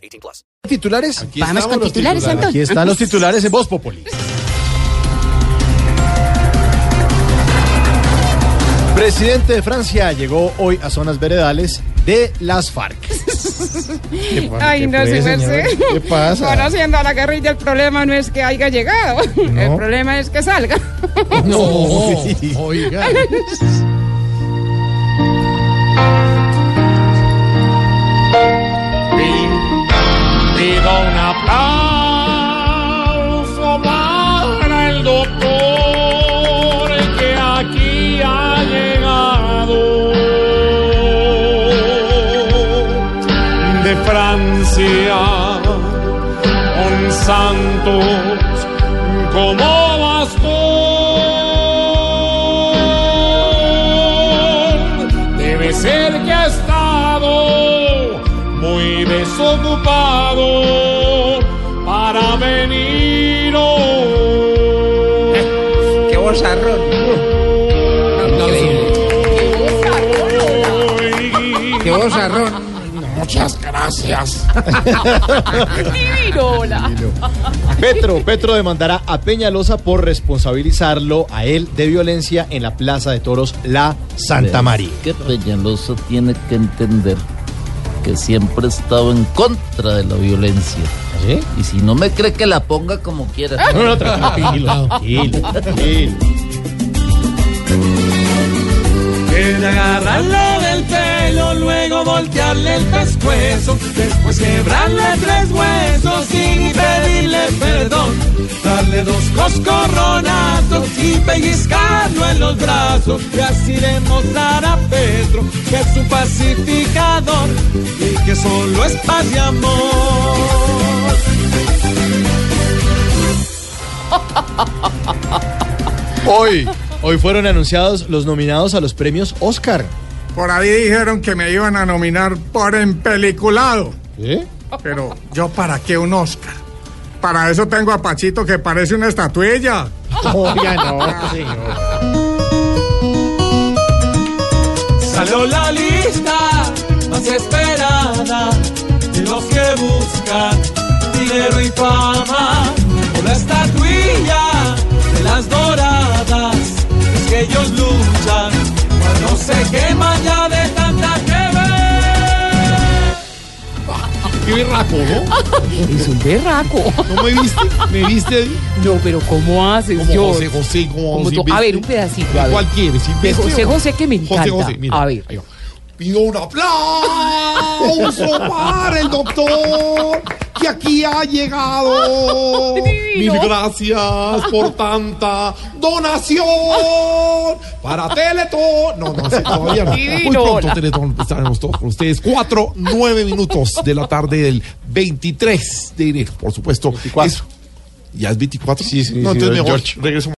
18 plus. ¿Titulares? Aquí Vamos con los titulares, Anton. Aquí están los titulares en Voz Populi. Presidente de Francia llegó hoy a zonas veredales de las FARC. Ay, no, fue, se me. ¿Qué pasa? Conociendo a la guerrilla, el problema no es que haya llegado. El problema es que salga. No, oiga. Francia con Santos como bastón. Debe ser que ha estado muy desocupado para venir hoy. Qué bozarrón. Qué bozarrón. Muchas gracias. Petro, Petro demandará a Peñalosa por responsabilizarlo a él de violencia en la Plaza de Toros La Santa María. que Peñalosa tiene que entender que siempre he estado en contra de la violencia. ¿Sí? Y si no me cree que la ponga como quiera. No, no, tranquilo, tranquilo, tranquilo. Del luego voltearle el pescuezo, después quebrarle tres huesos sin pedirle perdón, darle dos coscorronazos y pellizcarlo en los brazos y así demostrar a Pedro que es un pacificador y que solo es paz y amor. Hoy, hoy fueron anunciados los nominados a los premios Oscar. Por ahí dijeron que me iban a nominar por empeliculado. ¿Sí? Pero yo para qué un Oscar. Para eso tengo a Pachito que parece una estatuilla. Oiga, no, señor. Salió la lista más esperada de los que buscan dinero y fama la estatuilla de las doradas. Qué berraco, ¿no? Es un berraco. ¿No me viste? ¿Me viste? No, pero ¿cómo haces, Como yo? José José, como, tú- A ver, un pedacito. a ver. ¿Cuál quieres? De ¿Silvestre José? José que me encanta. José José, mira. A ver. ahí va. Pido un aplauso para el doctor que aquí ha llegado. Mil gracias por tanta donación para Teletón. No, no, sí, todavía no. Muy pronto Teletón estaremos todos con ustedes. Cuatro, nueve minutos de la tarde del 23 de enero, por supuesto. 24. Es- ¿Ya es 24? Sí, sí, No, sí, entonces mejor George. regreso